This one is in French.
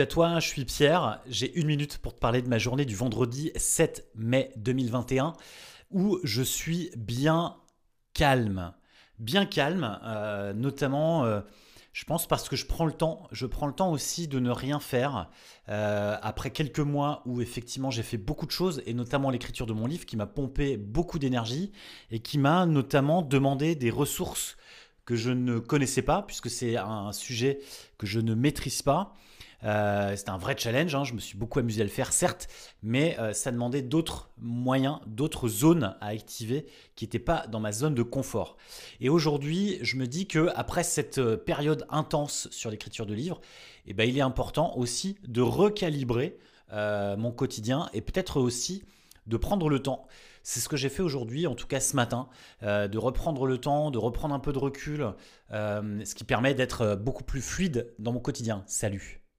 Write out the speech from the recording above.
À toi, je suis Pierre. J'ai une minute pour te parler de ma journée du vendredi 7 mai 2021 où je suis bien calme. Bien calme, euh, notamment, euh, je pense parce que je prends le temps. Je prends le temps aussi de ne rien faire. Euh, après quelques mois où effectivement j'ai fait beaucoup de choses, et notamment l'écriture de mon livre qui m'a pompé beaucoup d'énergie et qui m'a notamment demandé des ressources que je ne connaissais pas, puisque c'est un sujet que je ne maîtrise pas. Euh, c'était un vrai challenge, hein. je me suis beaucoup amusé à le faire, certes, mais euh, ça demandait d'autres moyens, d'autres zones à activer qui n'étaient pas dans ma zone de confort. Et aujourd'hui, je me dis que après cette euh, période intense sur l'écriture de livres, eh ben, il est important aussi de recalibrer mon quotidien et peut-être aussi de prendre le temps. C'est ce que j'ai fait aujourd'hui, en tout cas ce matin, de reprendre le temps, de reprendre un peu de recul, ce qui permet d'être beaucoup plus fluide dans mon quotidien. Salut